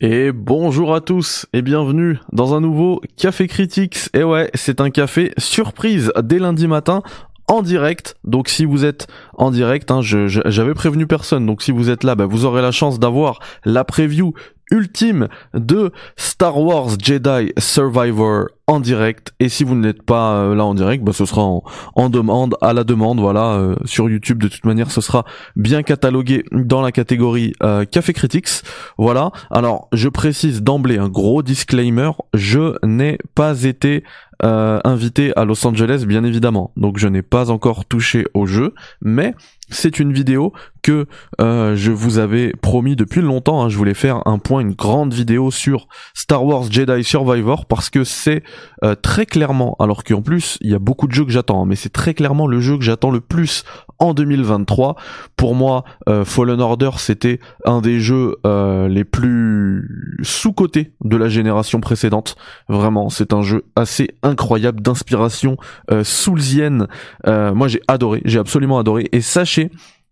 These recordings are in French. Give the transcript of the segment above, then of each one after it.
Et bonjour à tous et bienvenue dans un nouveau Café Critics. Et ouais, c'est un café surprise dès lundi matin en direct. Donc si vous êtes en direct, hein, j'avais prévenu personne. Donc si vous êtes là, bah, vous aurez la chance d'avoir la preview ultime de Star Wars Jedi Survivor en direct. Et si vous n'êtes pas euh, là en direct bah ce sera en, demande à la demande voilà euh, sur YouTube. De toute manière ce sera bien catalogué dans la catégorie euh, Café Critics. Voilà. Alors je précise d'emblée un gros disclaimer je n'ai pas été invité à Los Angeles bien évidemment. Donc je n'ai pas encore touché au jeu. Mais c'est une vidéo que euh, je vous avais promis depuis longtemps. Hein. je voulais faire un point, une grande vidéo sur Star Wars Jedi Survivor parce que c'est euh, très clairement, alors qu'en plus il y a beaucoup de jeux que j'attends, hein, mais c'est très clairement le jeu que j'attends le plus en 2023. Pour moi, euh, Fallen Order c'était un des jeux les plus sous-cotés de la génération précédente. Vraiment, c'est un jeu assez incroyable d'inspiration soulsienne. moi j'ai adoré, j'ai absolument adoré. Et sachez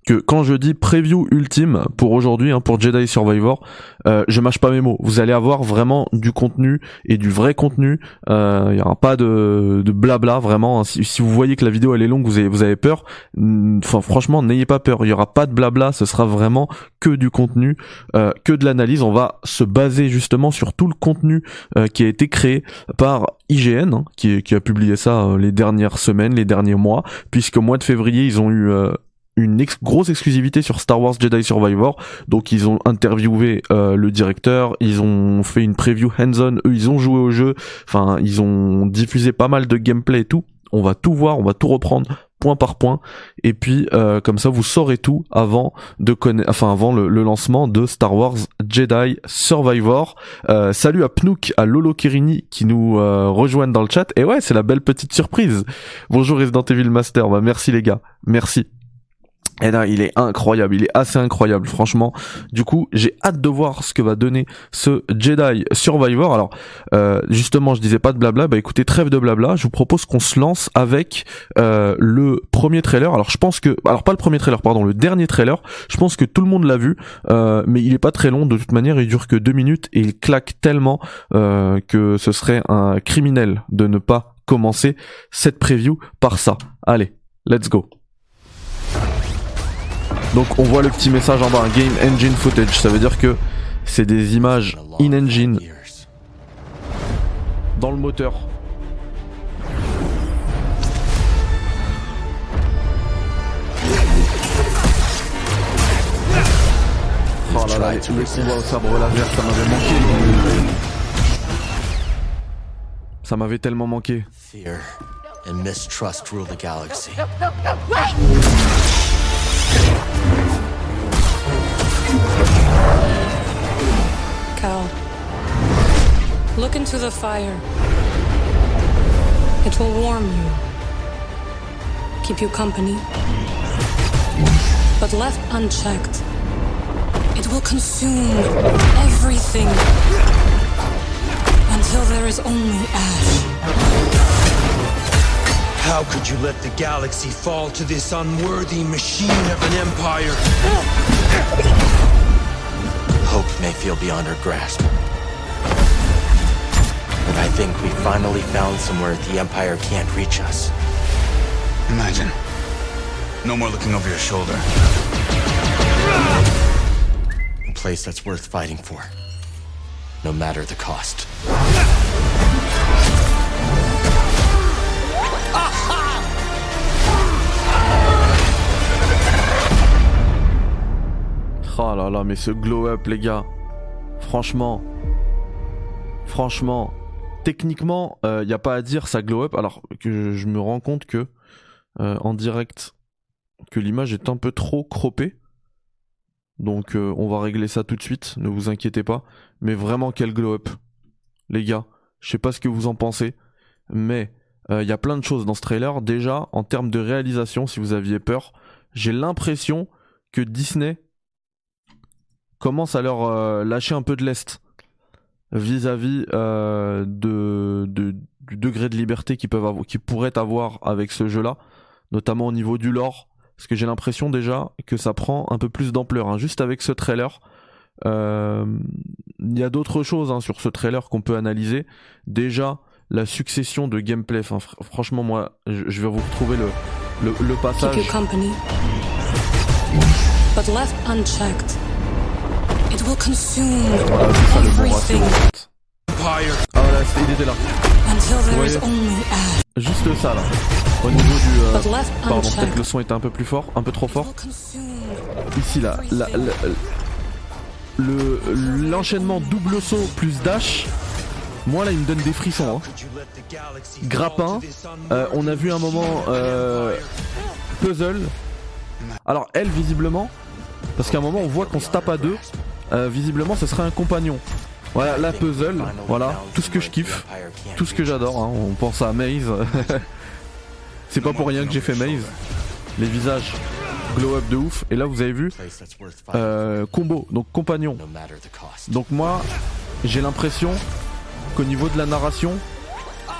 que quand je dis preview ultime pour aujourd'hui, hein, pour Jedi Survivor, euh, je mâche pas mes mots. Vous allez avoir vraiment du contenu et du vrai contenu. Il euh, y aura pas de, de blabla vraiment. Hein. Si, vous voyez que la vidéo elle est longue, vous avez, vous avez peur. Enfin franchement, n'ayez pas peur. Il y aura pas de blabla. Ce sera vraiment que du contenu, euh, que de l'analyse. On va se baser justement sur tout le contenu euh, qui a été créé par IGN, hein, qui, qui, a publié ça les dernières semaines, les derniers mois, puisque au mois de février ils ont eu une grosse exclusivité sur Star Wars Jedi Survivor. Donc ils ont interviewé euh, le directeur, ils ont fait une preview hands-on, eux ils ont joué au jeu, enfin ils ont diffusé pas mal de gameplay et tout. On va tout voir, on va tout reprendre point par point. Et puis euh, comme ça vous saurez tout avant de connaître enfin avant le, lancement de Star Wars Jedi Survivor. Euh, salut à Pnouk à Lolo Kerini qui nous rejoignent dans le chat. Et ouais c'est la belle petite surprise. Bonjour Resident Evil Master. Bah merci les gars. Merci et là, il est incroyable, il est assez incroyable, franchement. Du coup, j'ai hâte de voir ce que va donner ce Jedi Survivor. Alors, euh, justement, je disais pas de blabla, bah écoutez, trêve de blabla, je vous propose qu'on se lance avec euh, le premier trailer. Alors, je pense que, alors pas le premier trailer, pardon, le dernier trailer. Je pense que tout le monde l'a vu, euh, mais il est pas très long. De toute manière, il dure que deux minutes et il claque tellement que ce serait un criminel de ne pas commencer cette preview par ça. Allez, let's go. Donc on voit le petit message en bas, Game Engine Footage, ça veut dire que c'est des images in-engine dans le moteur. Oh là là, le combat au sabre laser, ça m'avait manqué. Ça m'avait tellement manqué. Fear and mistrust rule the galaxy. Cal, look into the fire. It will warm you, keep you company. But left unchecked, it will consume everything until there is only ash. How could you let the galaxy fall to this unworthy machine of an empire? Hope may feel beyond our grasp. But I think we finally found somewhere the Empire can't reach us. Imagine. No more looking over your shoulder. A place that's worth fighting for. No matter the cost. Oh là là, mais ce glow up, les gars. Franchement. Franchement. Techniquement, il euh, n'y a pas à dire, ça glow up. Alors que je me rends compte que, euh, en direct, que l'image est un peu trop croppée. Donc euh, on va régler ça tout de suite, ne vous inquiétez pas. Mais vraiment, quel glow up. Les gars, je sais pas ce que vous en pensez. Mais il y a plein de choses dans ce trailer. Déjà, en termes de réalisation, si vous aviez peur, j'ai l'impression que Disney commence à leur euh, lâcher un peu de l'est vis-à-vis euh, du degré de liberté qu'ils peuvent avoir, pourraient avoir avec ce jeu-là, notamment au niveau du lore, parce que j'ai l'impression déjà que ça prend un peu plus d'ampleur. Hein. Juste avec ce trailer, euh, il y a d'autres choses hein, sur ce trailer qu'on peut analyser. Déjà, la succession de gameplay. Franchement, moi, je, vais vous retrouver le, passage. But left unchecked, will consume Voilà, c'est ça le bon ratio. everything en fait. Empire. Ah voilà, il était là. voyez. Juste ça là. Au niveau du. euh, pardon, peut-être que le son était un peu plus fort, un peu trop fort. Ici là, le l'enchaînement double saut plus dash. Moi là, il me donne des frissons. hein. Grappin, euh, on a vu un moment euh, puzzle. Alors elle visiblement, parce qu'à un moment on voit qu'on se tape à deux. Euh, visiblement, ce serait un compagnon. Voilà, la puzzle, voilà, tout ce que je kiffe, tout ce que j'adore. hein. On pense à Maze. C'est pas pour rien que j'ai fait Maze. Les visages glow up de ouf. Et là, vous avez vu euh, combo, donc compagnon. Donc moi, j'ai l'impression qu'au niveau de la narration,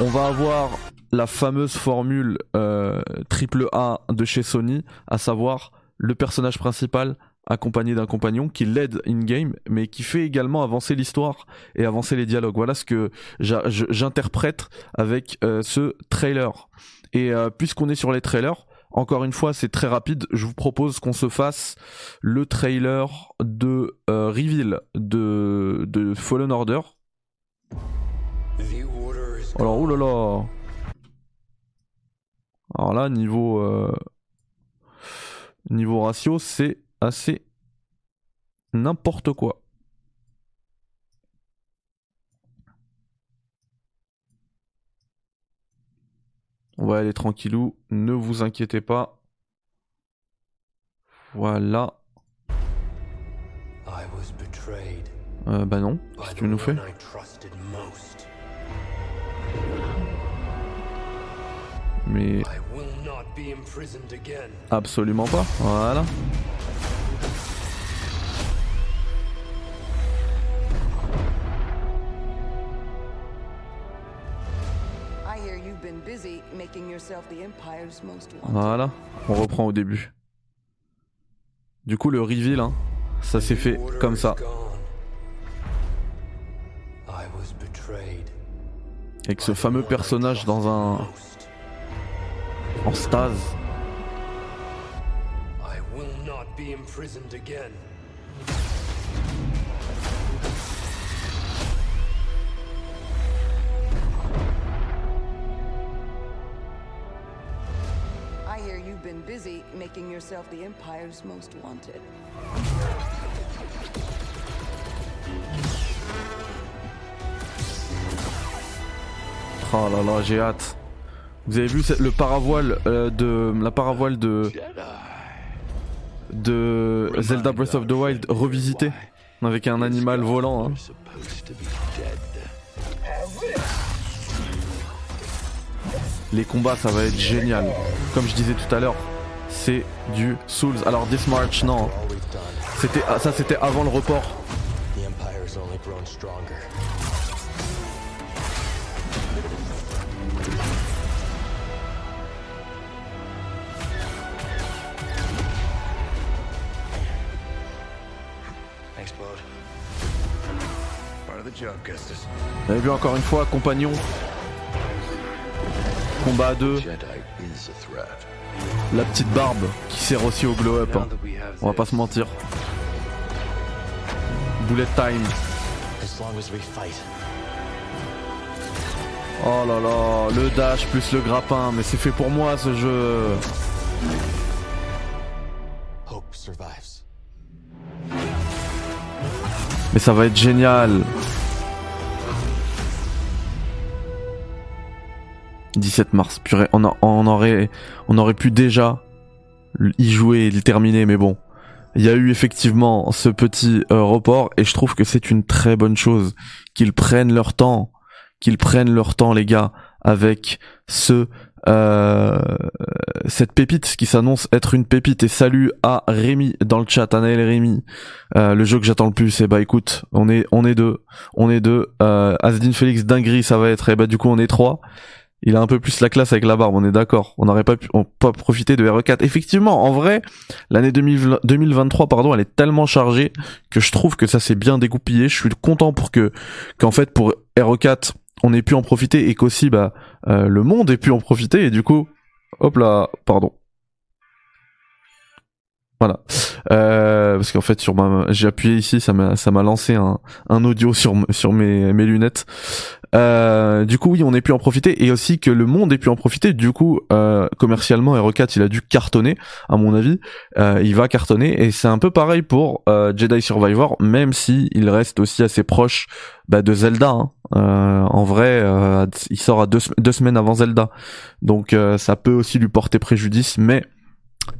on va avoir la fameuse formule euh, triple A de chez Sony, à savoir le personnage principal accompagné d'un compagnon qui l'aide in-game, mais qui fait également avancer l'histoire et avancer les dialogues. Voilà ce que j'interprète avec euh, ce trailer. Et euh, puisqu'on est sur les trailers, encore une fois, c'est très rapide. Je vous propose qu'on se fasse le trailer de euh, Reveal de, de Fallen Order. Alors, oulala. Alors là, niveau niveau ratio, c'est assez n'importe quoi. On va aller tranquillou, ne vous inquiétez pas. Voilà. Euh, bah non, qu'est-ce by que the tu nous fais? Mais absolument pas. Voilà. Voilà, on reprend au début. Du coup, le reveal, hein, ça s'est fait comme ça, avec ce fameux personnage dans un en stase. I will not be imprisoned again. Busy making yourself the Empire's most wanted. Oh là là, j'ai hâte. Vous avez vu le paravoile euh, de la paravoile de de Zelda Breath of the Wild revisité? Avec un animal volant. hein. Les combats, ça va être génial. Comme je disais tout à l'heure, c'est du Souls. Alors This March, non. C'était ah, ça, c'était avant le report. Vous avez vu encore une fois, compagnon. Combat à deux. La petite barbe qui sert aussi au glow up. hein. On va pas se mentir. Bullet time. Oh là là, le dash plus le grappin, mais c'est fait pour moi ce jeu. Mais ça va être génial. 17 mars, on, aurait, on aurait pu déjà y jouer et le terminer, mais bon. Il y a eu effectivement ce petit euh, report et je trouve que c'est une très bonne chose qu'ils prennent leur temps, qu'ils prennent leur temps les gars avec ce euh, cette pépite qui s'annonce être une pépite et salut à Rémi dans le chat, Anaël et Rémi. Euh, le jeu que j'attends le plus, et bah écoute, on est on est deux, on est deux. Euh, Félix dinguerie, ça va être. Et bah du coup on est trois. Il a un peu plus la classe avec la barbe, on est d'accord. On n'aurait pas pu on pas profiter de RE4. Effectivement, en vrai, l'année 2000 2023, pardon, elle est tellement chargée que je trouve que ça s'est bien dégoupillé. Je suis content pour que, qu'en fait, pour RE4, on ait pu en profiter et qu'aussi, bah, euh, le monde ait pu en profiter. Et du coup, hop là, pardon. Voilà. Euh, parce qu'en fait sur ma j'ai appuyé ici, ça m'a ça m'a lancé un, un audio sur sur mes mes lunettes. Euh, du coup oui, on ait pu en profiter et aussi que le monde ait pu en profiter. Du coup euh, commercialement RE4 il a dû cartonner à mon avis. Euh, il va cartonner et c'est un peu pareil pour euh, Jedi Survivor, même si il reste aussi assez proche bah, de Zelda. hein. Euh, en vrai, euh, il sort à deux, deux semaines avant Zelda, donc ça peut aussi lui porter préjudice, mais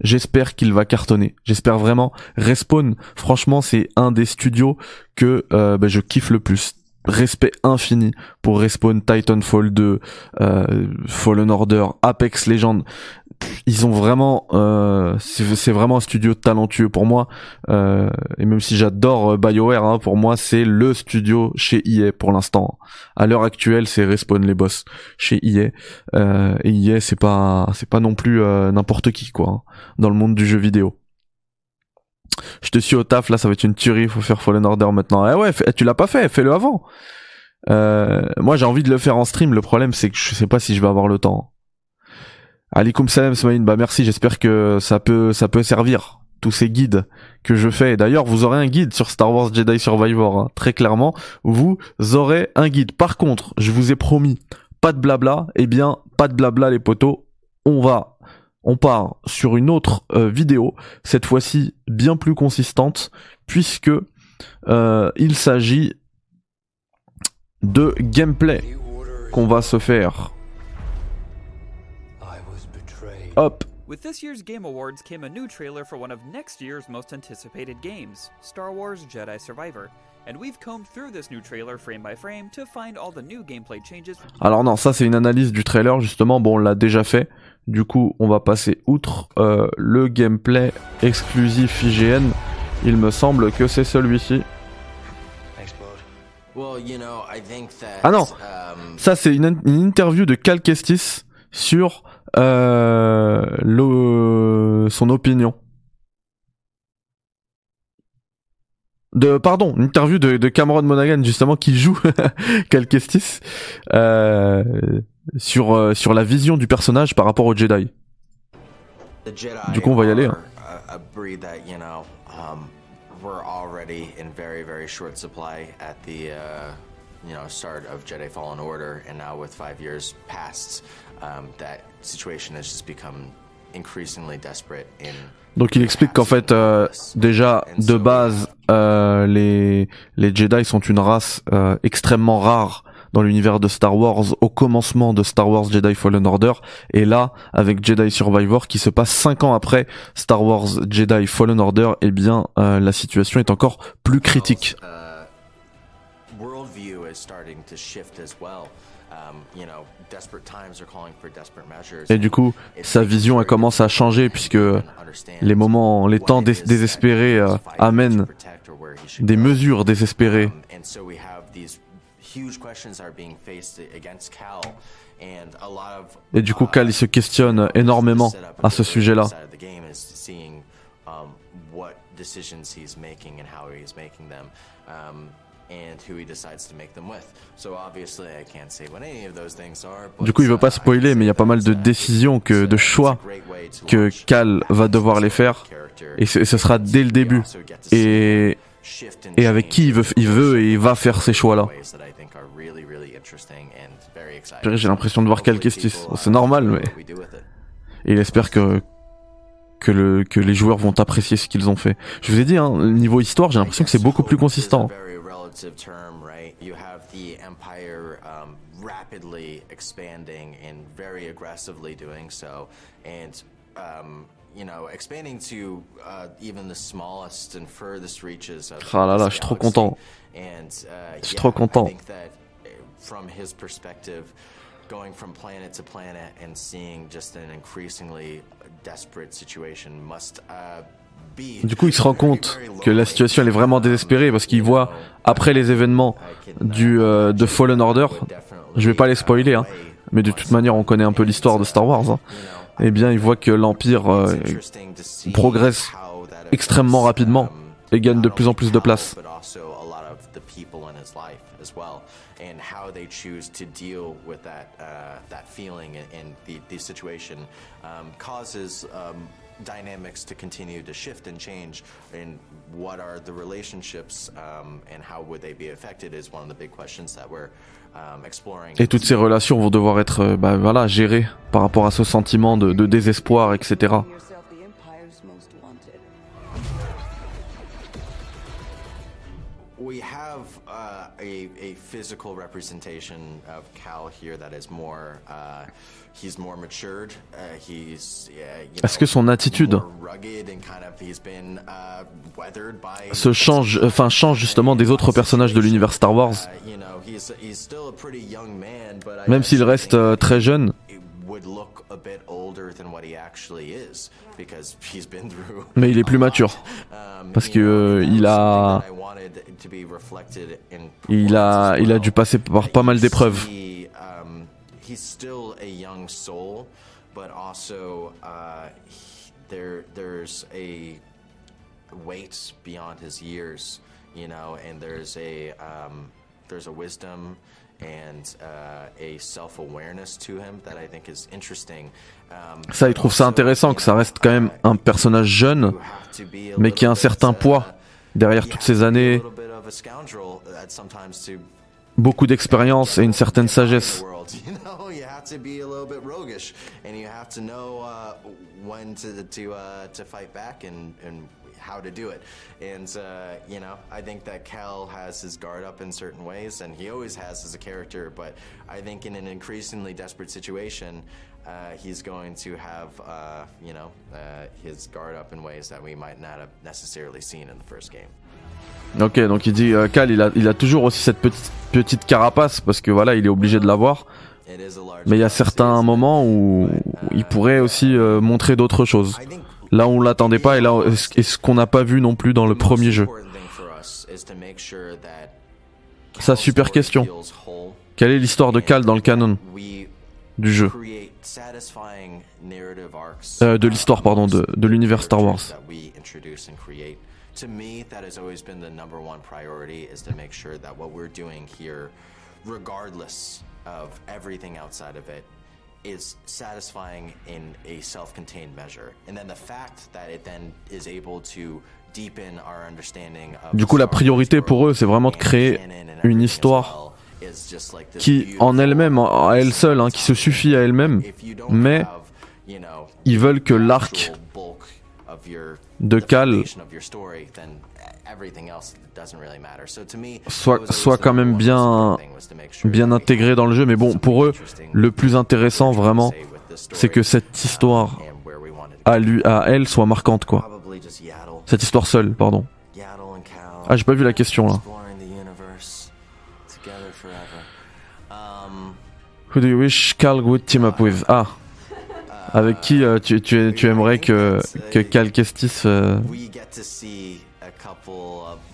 J'espère qu'il va cartonner. J'espère vraiment. Respawn, franchement, c'est un des studios que euh, bah, je kiffe le plus. Respect infini pour Respawn, Titanfall 2, euh, Fallen Order, Apex Legends. Ils ont vraiment, euh, c'est vraiment un studio talentueux pour moi. Euh, et même si j'adore euh, BioWare, hein, pour moi c'est le studio chez EA pour l'instant. À l'heure actuelle, c'est Respawn les boss chez EA. Euh, et EA, c'est pas, c'est pas non plus euh, n'importe qui quoi. hein dans le monde du jeu vidéo. Je te suis au taf, là ça va être une tuerie, faut faire Fallen Order maintenant. Eh ouais, fais- tu l'as pas fait, fais-le avant. Euh, moi j'ai envie de le faire en stream, le problème c'est que je sais pas si je vais avoir le temps. Alikum salam Smaïn, bah merci, j'espère que ça peut ça peut servir tous ces guides que je fais. D'ailleurs, vous aurez un guide sur Star Wars Jedi Survivor, hein. très clairement, vous aurez un guide. Par contre, je vous ai promis, pas de blabla, eh bien, pas de blabla les potos, on va on part sur une autre euh, vidéo, cette fois-ci bien plus consistante, puisque euh, il s'agit de gameplay qu'on va se faire. Hop, With this year's Game Awards came a new trailer for one of next year's most anticipated games, Star Wars Jedi Survivor. And we've combed through this new trailer frame by frame to find all the new gameplay changes. alors non, ça c'est une analyse du trailer justement, bon on l'a déjà fait, du coup on va passer outre euh, le gameplay exclusif IGN, il me semble que c'est celui-ci. Ah non. Um, Ça, c'est une, une interview de Cal Kestis sur euh, le, son opinion. De, pardon, une interview de, de Cameron Monaghan justement qui joue Cal Kestis euh, sur euh, sur la vision du personnage par rapport au Jedi. the Jedi Du coup, on va y aller, hein. A, a breed that you know um, we're already in very very short supply at the uh, you know start of Jedi Fallen Order, and now with five years past, um, that situation has just become increasingly desperate in. Donc il explique qu'en fait euh, déjà de base euh, les les Jedi sont une race euh, extrêmement rare dans l'univers de Star Wars au commencement de Star Wars Jedi Fallen Order et là avec Jedi Survivor qui se passe cinq ans après Star Wars Jedi Fallen Order eh bien euh, la situation est encore plus critique. Et du coup sa vision elle commence à changer puisque les moments les temps dés- désespérés euh, amènent des mesures désespérées Um. Et du coup, Cal, il se questionne énormément à ce sujet-là. Side of the game is seeing what decisions he's making and how he's making them. And who he decides to make them with. So obviously, I can't say what any of those things are. but, Du coup, il veut uh, pas spoiler, mais il y a pas mal de uh, décisions que, de choix que Cal uh, va devoir les faire. Et ce, sera dès le début. Et, avec qui il veut, il veut et il va faire ces choix-là. J'ai l'impression de voir Cal Kestis. uh, C'est normal, enjoy mais et il espère que que le que les joueurs vont apprécier ce qu'ils ont fait. Je vous ai dit, hein, niveau histoire, j'ai l'impression que c'est beaucoup plus consistant. This is a very relative term, right? You have the empire um, rapidly expanding and very aggressively doing so, and um, you know, expanding to uh, even the smallest and furthest reaches of Ah là là, je suis trop content. And, uh, Je suis yeah, trop content. I think that uh, from his perspective, going from planet to planet and seeing just an increasingly desperate situation must uh, Du coup, il se rend compte que la situation elle est vraiment désespérée parce qu'il voit après les événements du euh, de Fallen Order. Je vais pas les spoiler, hein. mais de toute manière on connaît un peu l'histoire de Star Wars, hein, eh bien il voit que l'Empire euh, progresse extrêmement rapidement et gagne de plus en plus de place. Dynamics to continue to shift and change. And what are the relationships um, and how would they be affected is one of the big questions that we're um, exploring. Et toutes ces relations vont devoir être euh, bah, voilà, gérées par rapport à ce sentiment de, de désespoir, etc. a, a physical representation of Cal here that is more, uh, he's more matured. Uh, he's, yeah, you Est-ce que son attitude kind of uh, se change, enfin change justement des autres personnages de l'univers Star Wars, you know, he's he's man, même s'il reste euh, très jeune. Would look a bit older than what he actually is because he's been through Mais il est plus mature. um, Parce que, euh, il a- something that I wanted to be reflected Il a, il a dû passer par pas mal d'épreuves. um, he's still a young soul, but also uh, there there's a weight beyond his years, you know, and there's a um, there's a wisdom and uh, a self-awareness to him that I think is interesting. Ça, il trouve ça intéressant que ça reste quand même un personnage jeune, you have to be a mais qui a un certain uh, poids derrière toutes ces années, to beaucoup d'expérience et une certaine sagesse. How to do it. And uh, you know, I think that Cal has his guard up in certain ways, and he always has as a character. But I think in an increasingly desperate situation. Uh, he's going to have, uh, you know, uh, his guard up in ways that we might not have necessarily seen in the first game. Ok, donc il dit, euh, Cal, il a, il a toujours aussi cette petite, petite carapace parce que voilà, il est obligé de l'avoir. Mais il y a certains moments où il pourrait aussi euh, montrer d'autres choses. Là on l'attendait pas et là et ce- qu'on n'a pas vu non plus dans le premier jeu. Ça, super question. Quelle est l'histoire de Cal dans le canon du jeu Euh, de l'histoire, pardon, de, de l'univers Star Wars. Regardless of everything outside of it, is satisfying in a self-contained measure. And then the fact that it then is able to deepen our understanding of Du coup, la priorité pour eux, c'est vraiment de créer une histoire qui, en elle-même, à elle seule, hein, qui se suffit à elle-même, mais ils veulent que l'arc de Cal soit, soit quand même bien, bien intégré dans le jeu. Mais bon, pour eux, le plus intéressant vraiment, c'est que cette histoire um, to à, lui, à elle soit marquante, quoi. Cette histoire seule, pardon. Ah, j'ai pas vu la question là. Um, Who do you wish Cal would team up with? Ah. Avec qui euh, tu, tu, tu aimerais que, que Cal Kestis euh,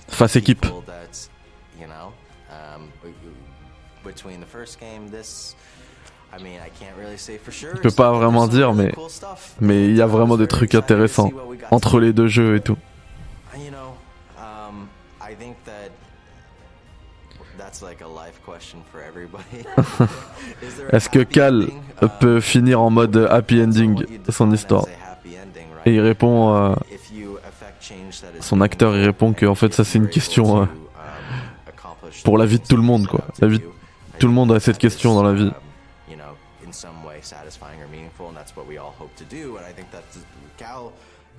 fasse équipe. Je peux pas vraiment dire, mais-. Mais il y a vraiment des trucs intéressants entre les deux jeux et tout. Um, Est-ce que Cal ending? Um, peut finir en mode happy ending son histoire? Et il répond, euh, son acteur, il répond que, en fait, ça, c'est une question, euh, pour la vie de tout le monde, quoi. La vie de tout le monde a cette question dans la vie.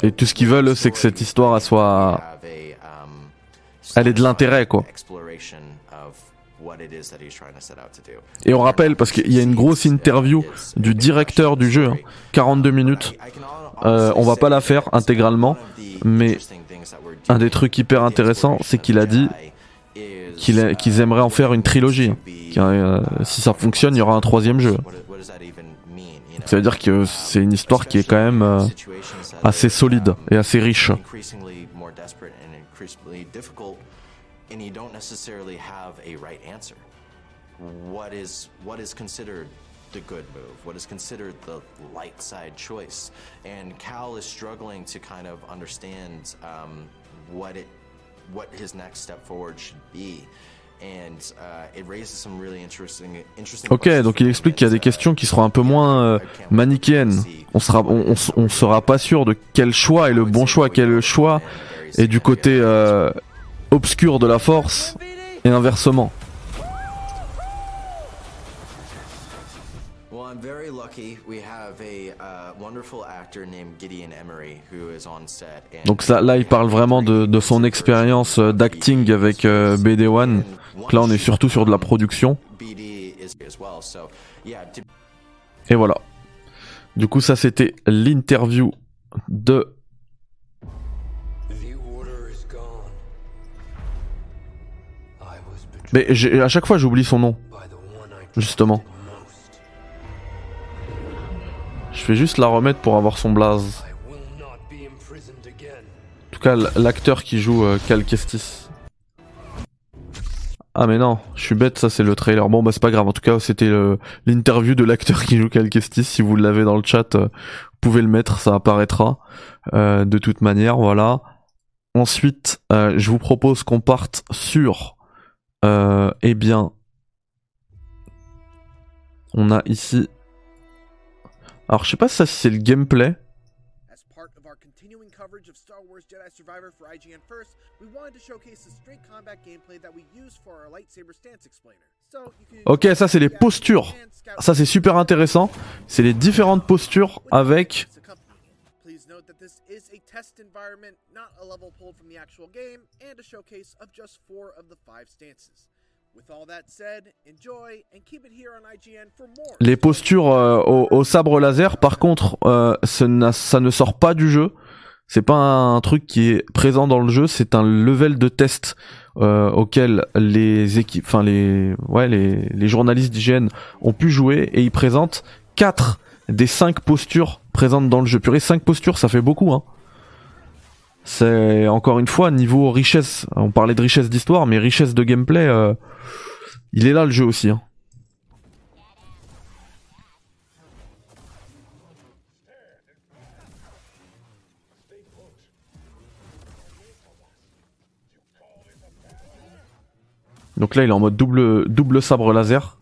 Et tout ce qu'ils veulent, c'est que cette histoire soit, elle ait de l'intérêt, quoi. Et on rappelle, parce qu'il y a une grosse interview du directeur du jeu, hein, 42 minutes. Euh, on va pas la faire intégralement, mais un des trucs hyper intéressants, c'est qu'il a dit a- qu'ils aimeraient en faire une trilogie. hein. Euh, si ça fonctionne, il y aura un troisième jeu. Ça veut dire que c'est une histoire qui est quand même euh, assez solide et assez riche. And you don't necessarily have a right answer. What is what is considered the good move, what is considered the light side choice? And Cal is struggling to kind of understand um, what it, what his next step forward should be. And uh, it raises some really interesting, interesting Ok, donc il explique qu'il y a des questions qui seront un peu moins euh, manichéennes. On sera, on, on, on sera pas sûr de quel choix est le bon choix, quel choix est du côté euh, obscur de la force et inversement. Well, I'm very lucky. We have a uh, wonderful actor named Gideon Emery who is on set. And Donc ça, là, il parle vraiment de, de son expérience euh, d'acting avec euh, BD1. Donc là, on est surtout sur de la production. Et voilà. Du coup, ça, c'était l'interview de Mais à chaque fois, j'oublie son nom, justement. Je vais juste la remettre pour avoir son blaze. En tout cas, l'acteur qui joue euh, Cal Kestis. Ah mais non, je suis bête, ça c'est le trailer. Bon bah c'est pas grave, en tout cas c'était l'interview de l'acteur qui joue Cal Kestis. Si vous l'avez dans le chat, euh, vous pouvez le mettre, ça apparaîtra. Euh, de toute manière, voilà. Ensuite, je vous propose qu'on parte sur... Euh, eh bien... On a ici... Alors je sais pas si ça si c'est le gameplay. Coverage of Star Wars Jedi Survivor for IGN First, we wanted to showcase the straight combat gameplay that we use for our lightsaber stance explainer. So you can Ok, ça c'est les postures. Ça c'est super intéressant. C'est les différentes postures avec. This is a test environment, not a level pulled from the actual game, and a showcase of just four of the five stances. With all that said, enjoy and keep it here on IGN for more. Les postures euh, au, au sabre laser, par contre, euh, ça, ça ne sort pas du jeu. C'est pas un truc qui est présent dans le jeu. C'est un level de test euh, auquel les équipes, enfin les, ouais, les, les journalistes d'IGN ont pu jouer et ils présentent quatre des cinq postures présentes dans le jeu. Purée, cinq postures, ça fait beaucoup, hein. C'est encore une fois niveau richesse. On parlait de richesse d'histoire, mais richesse de gameplay. euh, il est là le jeu aussi. Hein. Donc là, il est en mode double, double sabre laser.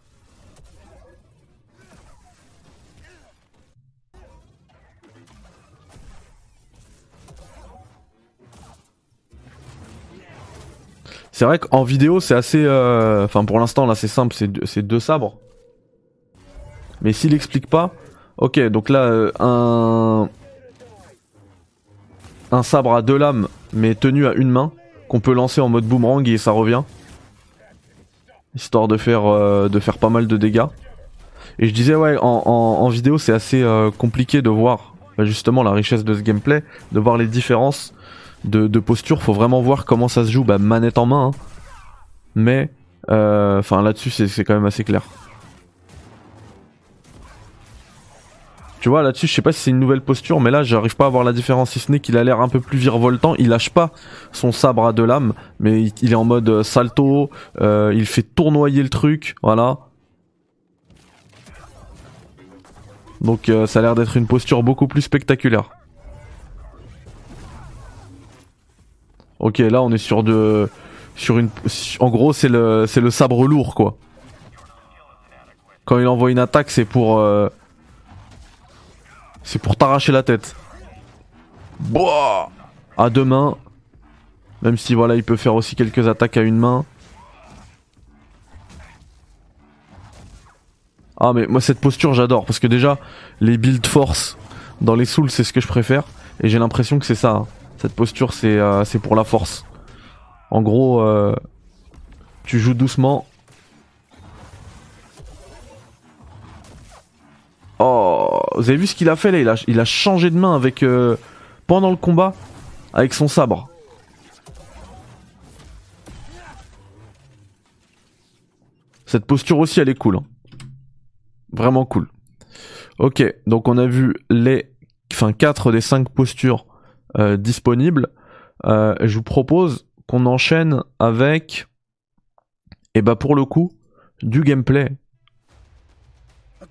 C'est vrai qu'en vidéo, c'est assez. euh, Enfin, pour l'instant, là, c'est simple, c'est deux, sabres. Mais s'il explique pas. Ok, donc là, euh, un. Un sabre à deux lames, mais tenu à une main, qu'on peut lancer en mode boomerang et ça revient. Histoire de faire, euh, de faire pas mal de dégâts. Et je disais, ouais, en vidéo, c'est assez euh, compliqué de voir bah, justement la richesse de ce gameplay, de voir les différences de, posture. Faut vraiment voir comment ça se joue, bah, manette en main. hein. Mais, euh, enfin, là-dessus, c'est quand même assez clair. Tu vois, là-dessus, je sais pas si c'est une nouvelle posture, mais là, j'arrive pas à voir la différence, si ce n'est qu'il a l'air un peu plus virevoltant. Il lâche pas son sabre à deux lames, mais il, est en mode euh, salto, euh, il fait tournoyer le truc, voilà. Donc ça a l'air d'être une posture beaucoup plus spectaculaire. Ok, là on est sur de, sur une, en gros c'est le, c'est le sabre lourd quoi. Quand il envoie une attaque, c'est pour, euh, c'est pour t'arracher la tête. Boah à deux mains. Même si voilà, il peut faire aussi quelques attaques à une main. Ah mais moi cette posture j'adore parce que déjà les build force dans les souls c'est ce que je préfère et j'ai l'impression que c'est ça. hein. Cette posture c'est euh, c'est pour la force. En gros euh, tu joues doucement. Oh, vous avez vu ce qu'il a fait là? Il a, il a changé de main avec euh, pendant le combat avec son sabre. Cette posture aussi elle est cool. hein. Vraiment cool. Ok, donc on a vu les enfin 4 des 5 postures euh, disponibles. Euh, je vous propose qu'on enchaîne avec et bah pour le coup du gameplay.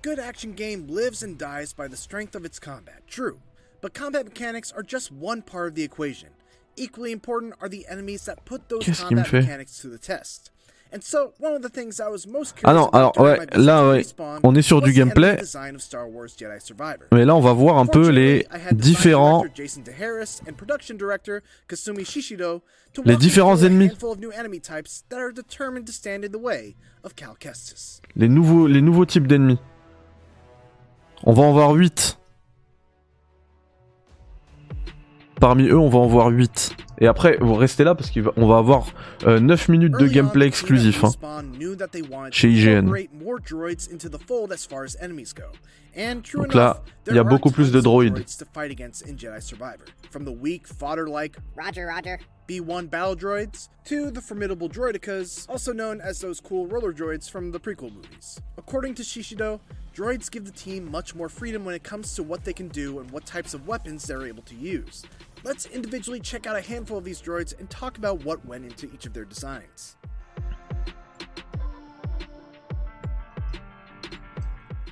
good action game lives and dies by the strength of its combat, true, but combat mechanics are just one part of the equation. Equally important are the enemies that put those combat fait? mechanics to the test. And so, one of the things I was most Ah non, about alors ouais, là ouais, on est sur du gameplay. Mais là, on va voir un peu les différents, director Jason DeHarris and production director Kasumi Shishido to Les différents ennemis. les nouveaux, les nouveaux types d'ennemis. On va en voir 8. Parmi eux, on va en voir 8. Et après, vous restez là parce qu'on va avoir euh, 9 minutes de gameplay exclusif. hein. Chez IGN. incorporate more droids into the fold as far as enemies go. And true Donc là, enough, il y a beaucoup plus de droïdes. to fight against in Jedi Survivor. From the weak, fodder-like Roger, Roger. B1 battle droids to the formidable droidicas, also known as those cool roller droids from the prequel movies. According to Shishido, droids give the team much more freedom when it comes to what they can do and what types of weapons they're able to use. Let's individually check out a handful of these droids and talk about what went into each of their designs.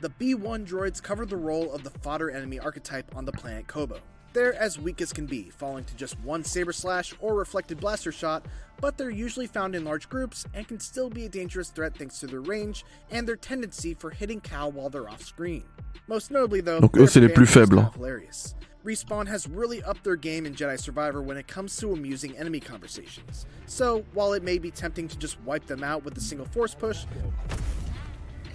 The B1 droids cover the role of the fodder enemy archetype on the planet Kobo. They're as weak as can be, falling to just one saber slash or reflected blaster shot, but they're usually found in large groups and can still be a dangerous threat thanks to their range and their tendency for hitting Cal while they're off screen. Most notably, though, Donc eux, c'est les plus faibles. hilarious. Respawn has really upped their game in Jedi Survivor when it comes to amusing enemy conversations. So, while it may be tempting to just wipe them out with a single force push,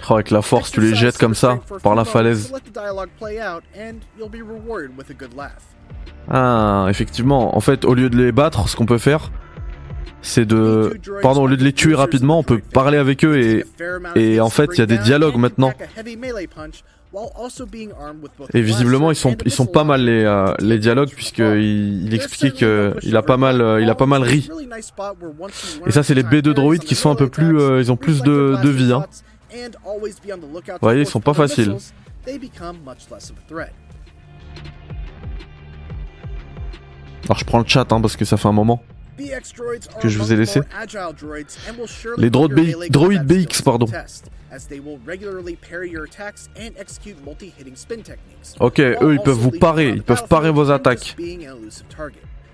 Oh, avec la force, tu les jettes comme ça, par la falaise. Let the dialogue play out and you'll be rewarded with a good laugh. Ah, effectivement. En fait, au lieu de les battre, ce qu'on peut faire, c'est de... Pardon, au lieu de les tuer rapidement, on peut parler avec eux et... et en fait, il y a des dialogues maintenant. Et visiblement, ils sont, ils sont pas mal les, euh, les dialogues puisqu'il il expliquait que il a pas mal, euh, il a pas mal ri. Et ça, c'est les B2 droïdes qui sont un peu plus, euh, ils ont plus de, de vie. Hein. Vous voyez, ils sont pas faciles. Alors, je prends le chat hein, parce que ça fait un moment. Que je vous ai laissé. Les droïdes BX droïdes BX, pardon. Ok, eux, ils peuvent vous parer, ils peuvent parer vos attaques.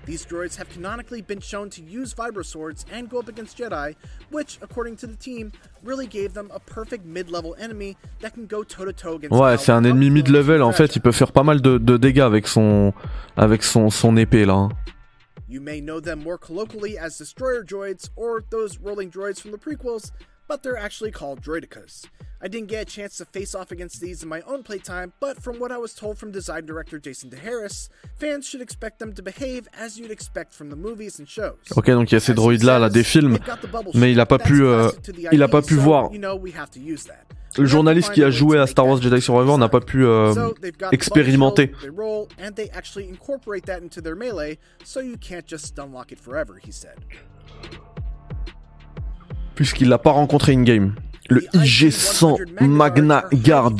These droids have canonically been shown to use vibro swords and go up against Jedi, which, according to the team, really gave them a perfect mid-level enemy that can go toe-to-toe against Ouais, c'est un ennemi mid-level, en fait, il peut faire pas mal de, de dégâts avec son, avec son, son épée là. You may know them more colloquially as destroyer droids or those rolling droids from the prequels, but they're actually called droidicas. I didn't get a chance to face off against these in my own playtime, but from what I was told from design director Jason DeHarris, fans should expect them to behave as you'd expect from the movies and shows. Ok, donc il y a ces droïdes là, là, des films, mais il a pas pu, euh, il a pas pu voir. Le journaliste qui a joué à Star Wars Jedi Survivor n'a pas pu euh, expérimenter. Puisqu'il l'a pas rencontré in-game. Le IG-100 Magna Guard.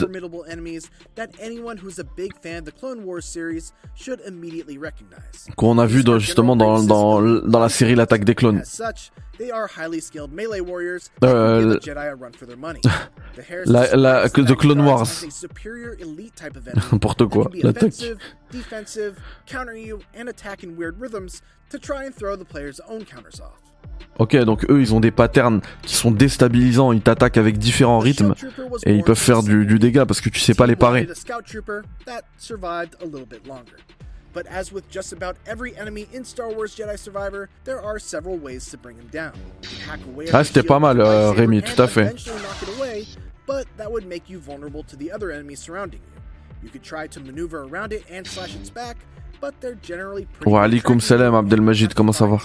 Qu'on a vu dans- justement dans, dans, dans la série L'attaque des clones. Euh, la, la, The Clone Wars. N'importe quoi. L'attaque. Ok, donc eux, ils ont des patterns qui sont déstabilisants. Ils t'attaquent avec différents rythmes et ils peuvent faire du, du dégât parce que tu sais pas les parer. But as with just about every enemy in Star Wars Jedi Survivor, there are several ways to bring him down. Hack away Ah, c'était pas mal, euh, Rémi, tout à fait. away, but that would make you vulnerable to the other enemies surrounding you. You could try to maneuver around it and slash its back, but they're generally pretty Wa alaikum salam, Abdelmajid, comment ça va?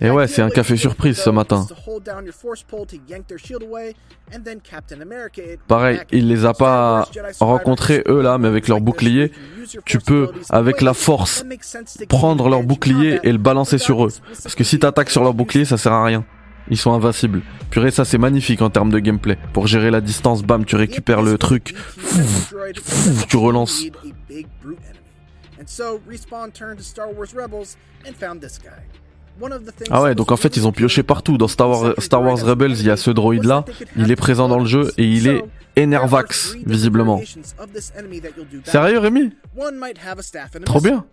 Et ouais, c'est un café surprise ce matin. Pareil, il les a pas rencontrés eux là, mais avec leur bouclier, tu peux, avec la force, prendre leur bouclier et le balancer sur eux. Parce que si t'attaques sur leur bouclier, ça sert à rien. Ils sont invincibles. Purée, ça c'est magnifique en termes de gameplay. Pour gérer la distance, bam, tu récupères le truc. Fouf, fouf, tu relances. And so Respawn turned to Star Wars Rebels and found this guy. Ah ouais, donc en fait ils ont pioché partout. Dans Star Wars, Rebels, il y a ce droïde là, il est présent dans le jeu et il est Enervax, visiblement. Sérieux Rémi? Trop bien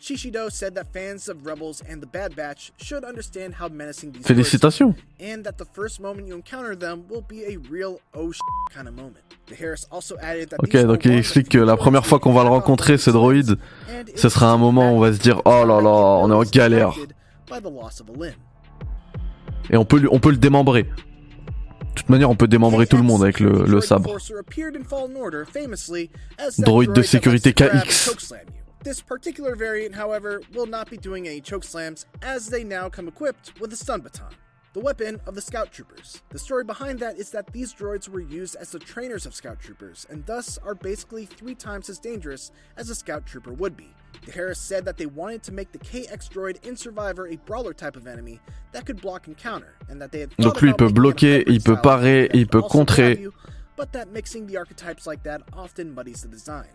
Shishido said that fans of Rebels and the Bad Batch should understand how menacing these Félicitations and that the first moment you encounter them will be a real oh kind of moment. Ok, donc il explique que la première fois qu'on va le rencontrer, ce droïde, ce sera un moment où on va se dire oh là là, on est en galère. Et on peut, lui- on peut le démembrer. De toute manière, on peut démembrer tout le monde avec le, le sabre. Droïde de sécurité KX. This particular variant, however, will not be doing any chokeslams, as they now come equipped with a stun baton, the weapon of the Scout Troopers. The story behind that is that these droids were used as the trainers of Scout Troopers, and thus are basically three times as dangerous as a Scout Trooper would be. The Harris said that they wanted to make the KX droid in Survivor a brawler type of enemy that could block and counter, and that they had Donc lui, il peut making it a bloquer, il peut parer, il peut contrer. you, but that mixing the archetypes like that often muddies the design.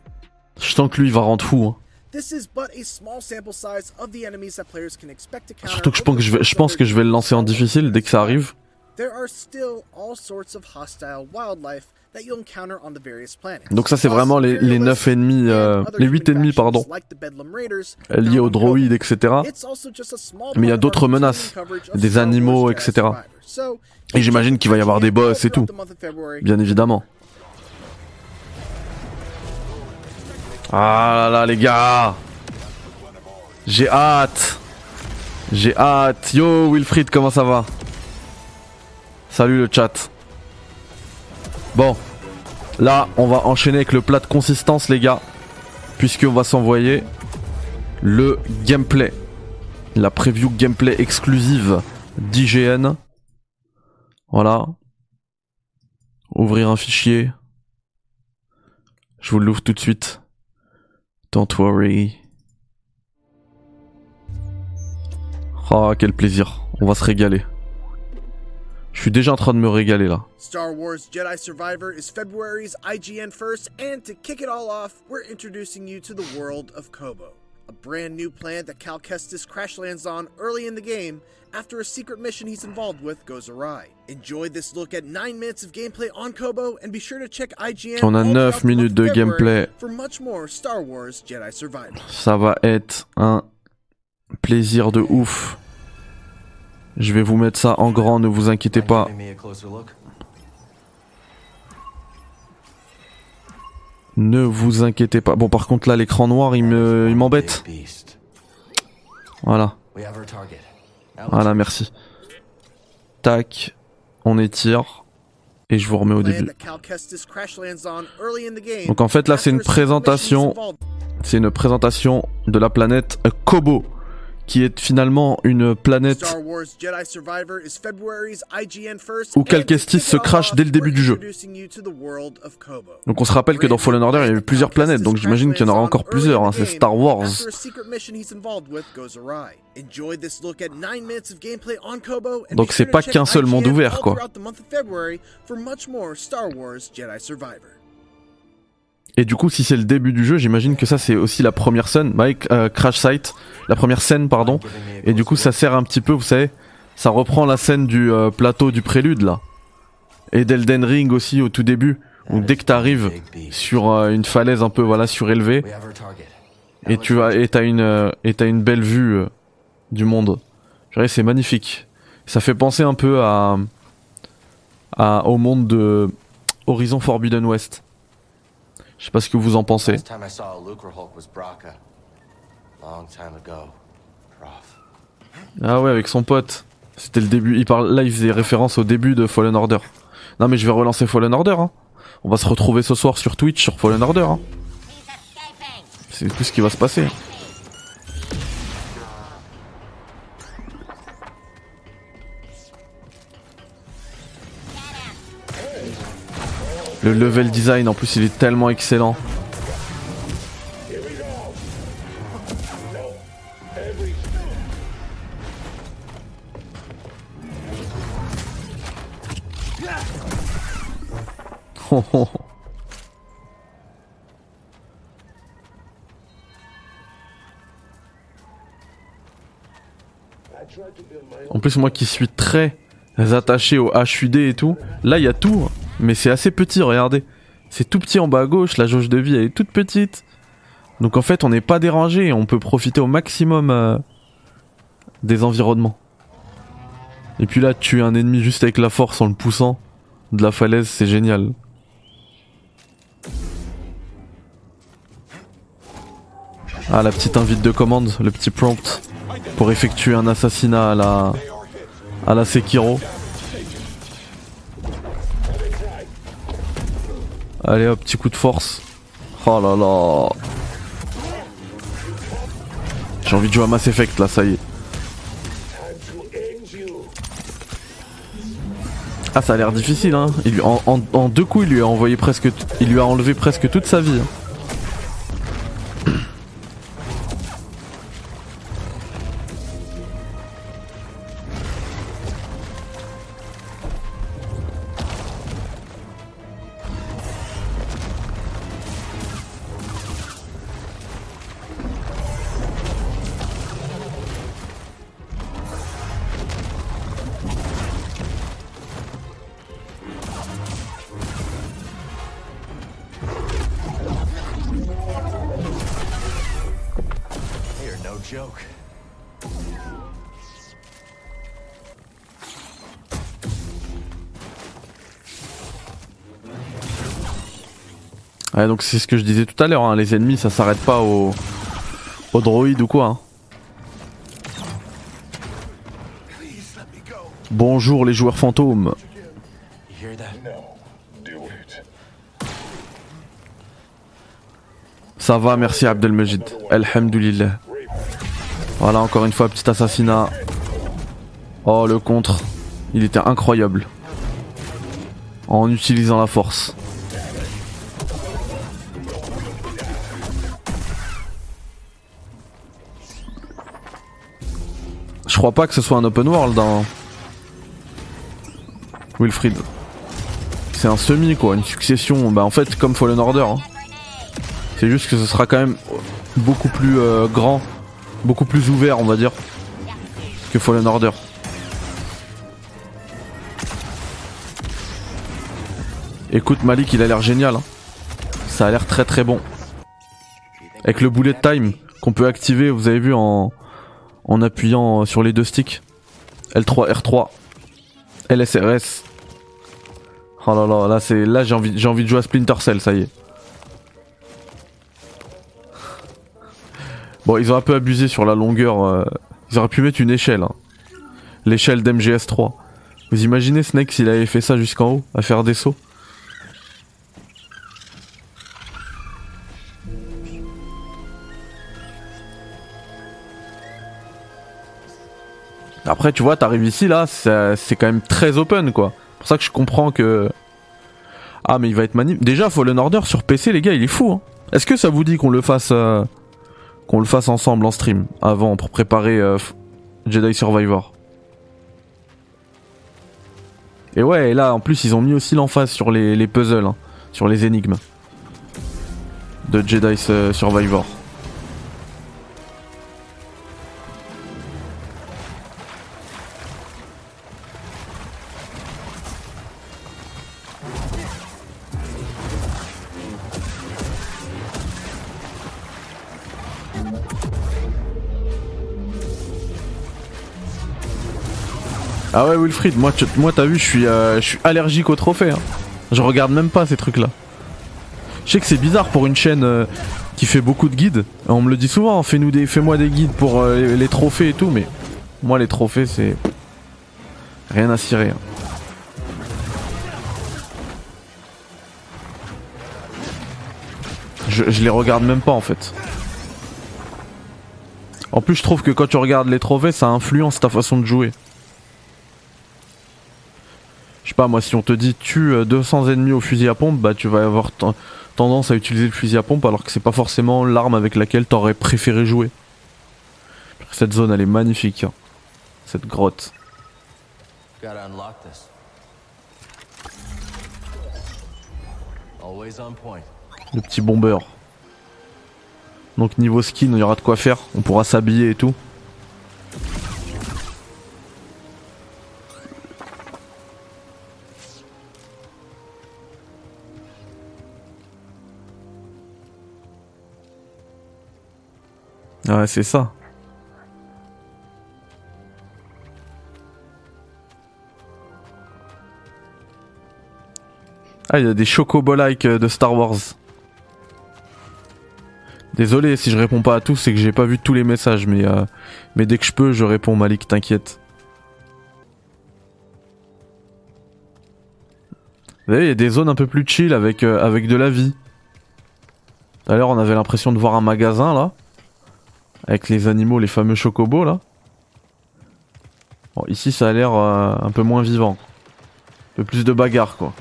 Je sens que lui, il va rendre fou. hein. This is but a small sample size of the enemies that players can expect to counter Surtout que je pense que je vais, je pense que je vais le lancer en difficile dès que ça arrive. There are still all sorts of hostile wildlife that you'll encounter on the various planets. Donc ça, c'est vraiment les, les 9 ennemis, euh, les 8 ennemis, pardon, Raiders, liés aux droïdes, etc. Mais il y a d'autres menaces, des animaux, etc. Et j'imagine qu'il va y avoir des boss et tout. Bien évidemment. Ah là là, les gars J'ai hâte J'ai hâte Yo, Wilfried, comment ça va? Salut le chat. Bon. Là, on va enchaîner avec le plat de consistance, les gars. Puisqu'on va s'envoyer le gameplay. La preview gameplay exclusive d'IGN. Voilà. Ouvrir un fichier. Je vous l'ouvre tout de suite. Don't worry. Oh, quel plaisir. On va se régaler. Je suis déjà en train de me régaler là. Star Wars Jedi Survivor is February's IGN first, and to kick it all off, we're introducing you to the world of Kobo, a brand new planet that Cal Kestis crash lands on early in the game after a secret mission he's involved with goes awry. Enjoy this look at 9 minutes of gameplay on Kobo, and be sure to check IGN On a all neuf throughout the month minutes of de gameplay. for much more Star Wars Jedi Survivor. Ça va être un plaisir de ouf. Je vais vous mettre ça en grand, ne vous inquiétez pas. Ne vous inquiétez pas. Bon, par contre, là, l'écran noir, il me, il m'embête. Voilà. We have our target. Let's Voilà, merci. Tac. On étire. Et je vous remets au début. Donc en fait, là, c'est une présentation. C'est une présentation de la planète Kobo. Qui est finalement une planète Où Cal Kestis se off, dès le début du jeu. Donc on se rappelle que dans Fallen Order, il y avait plusieurs planètes, donc j'imagine qu'il y en aura encore plusieurs, hein, c'est Star Wars. After a secret mission he's involved with goes awry. Enjoy this look at 9 minutes of gameplay on Kobo, and Donc c'est pas qu'un seul monde ouvert, quoi. Et du coup, si c'est le début du jeu, j'imagine que ça c'est aussi la première scène, Mike, euh, Crash Site, la première scène, pardon. Et du coup, ça sert un petit peu, vous savez, ça reprend la scène du euh, plateau du prélude là. Et d'Elden Ring aussi au tout début. Donc dès que t'arrives sur euh, une falaise un peu voilà surélevée, et tu as et t'as une euh, et t'as une belle vue euh, du monde. Je c'est magnifique. Ça fait penser un peu à, à au monde de Horizon Forbidden West. Je sais pas ce que vous en pensez. Ah ouais, avec son pote. C'était le début. Il parle là, il faisait référence au début de Fallen Order. Non mais je vais relancer Fallen Order. Hein. On va se retrouver ce soir sur Twitch sur Fallen Order. Hein. C'est tout ce qui va se passer. Le level design en plus il est tellement excellent. En plus moi qui suis très attaché au HUD et tout, là il y a tout mais c'est assez petit, regardez. C'est tout petit en bas à gauche, la jauge de vie elle est toute petite. Donc en fait, on n'est pas dérangé et on peut profiter au maximum euh, des environnements. Et puis là, tuer un ennemi juste avec la force en le poussant de la falaise, c'est génial. Ah, la petite invite de commande, le petit prompt pour effectuer un assassinat à la à la Sekiro. Allez hop, petit coup de force. Oh là là. J'ai envie de jouer à Mass Effect là, ça y est. Ah ça a l'air difficile hein. En, deux coups il lui a envoyé presque il lui a enlevé presque toute sa vie. hein. Ouais donc c'est ce que je disais tout à l'heure, hein. les ennemis ça s'arrête pas au, au droïde ou quoi. hein. Bonjour les joueurs fantômes. Ça va, merci Abdelmejid. Alhamdulillah. Voilà, encore une fois, petit assassinat. Oh, le contre. Il était incroyable. En utilisant la force. Crois pas que ce soit un open world dans Wilfried. C'est un semi quoi, une succession. Bah en fait comme Fallen Order. hein. C'est juste que ce sera quand même beaucoup plus euh, grand, beaucoup plus ouvert, on va dire, que Fallen Order. Écoute Malik, il a l'air génial. hein. Ça a l'air très très bon. Avec le bullet time qu'on peut activer, vous avez vu en, en appuyant sur les deux sticks. L3, R3, LSRS. Oh là là, là c'est là j'ai envie envie de jouer à Splinter Cell, ça y est. Bon, ils ont un peu abusé sur la longueur. euh, Ils auraient pu mettre une échelle. hein. L'échelle d'MGS3. Vous imaginez Snake s'il avait fait ça jusqu'en haut, à faire des sauts? Après, tu vois, t'arrives ici, là, c'est quand même très open, quoi. C'est pour ça que je comprends que... Ah, mais il va être manip... Déjà, Fallen Order sur PC, les gars, il est fou, hein. Est-ce que ça vous dit qu'on le fasse... euh, qu'on le fasse ensemble en stream avant pour préparer euh, Jedi Survivor? Et ouais, et là en plus ils ont mis aussi l'emphase sur les, les puzzles, hein, sur les énigmes de Jedi euh, Survivor. Ah ouais Wilfried, moi, t'as vu, je suis, euh, allergique aux trophées. hein. Je regarde même pas ces trucs-là. Je sais que c'est bizarre pour une chaîne euh, qui fait beaucoup de guides. On me le dit souvent, fais-nous des, fais-moi des guides pour euh, les, trophées et tout, mais moi les trophées c'est rien à cirer. hein. Je les regarde même pas en fait. En plus, je trouve que quand tu regardes les trophées, ça influence ta façon de jouer. Je sais pas, moi, si on te dit tue euh, 200 ennemis au fusil à pompe, bah tu vas avoir ten- tendance à utiliser le fusil à pompe alors que c'est pas forcément l'arme avec laquelle t'aurais préféré jouer. Cette zone, elle est magnifique. hein. Cette grotte. Le petit bomber. Donc niveau skin, il y aura de quoi faire. On pourra s'habiller et tout. Ouais, c'est ça. Ah, il y a des chocobo-like euh, de Star Wars. Désolé si je réponds pas à tous, c'est que j'ai pas vu tous les messages, mais, euh, mais dès que je peux, je réponds, Malik, t'inquiète. Vous voyez, il y a des zones un peu plus chill avec, euh, avec de la vie. D'ailleurs, on avait l'impression de voir un magasin là. Avec les animaux, les fameux chocobos là. Bon, ici, ça a l'air euh, un peu moins vivant. Un peu plus de bagarre quoi.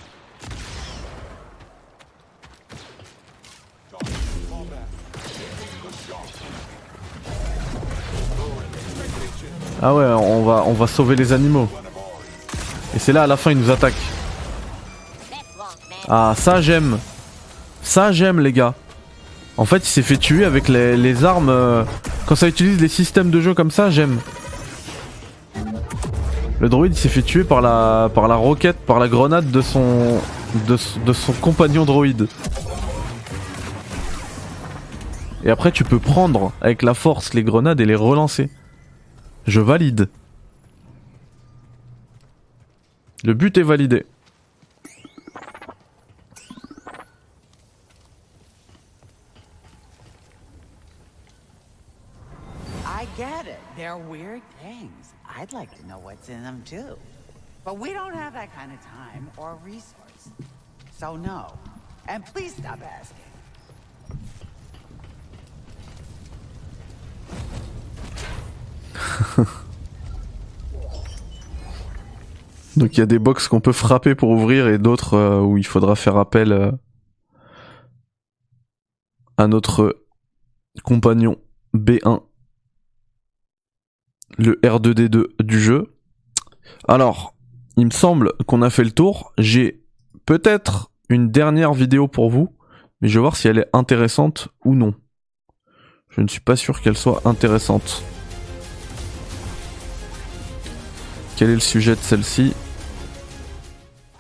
Ah ouais, on va, on va sauver les animaux. Et c'est là à la fin, ils nous attaquent. Ah, ça j'aime. Ça j'aime, les gars. En fait, il s'est fait tuer avec les, armes. euh, quand ça utilise les systèmes de jeu comme ça, j'aime. Le droïde s'est fait tuer par la, par la roquette, par la grenade de son, de son compagnon droïde. Et après, tu peux prendre avec la force les grenades et les relancer. Je valide. Le but est validé. They're weird things. I'd like to know what's in them too. But we don't have that kind of time or resource. So no. And please stop asking. Donc il y a des box qu'on peut frapper pour ouvrir et d'autres euh, où il faudra faire appel euh, à notre compagnon B1, le R2D2 du jeu. Alors, il me semble qu'on a fait le tour. J'ai peut-être une dernière vidéo pour vous, mais je vais voir si elle est intéressante ou non. Je ne suis pas sûr qu'elle soit intéressante. Quel est le sujet de celle-ci?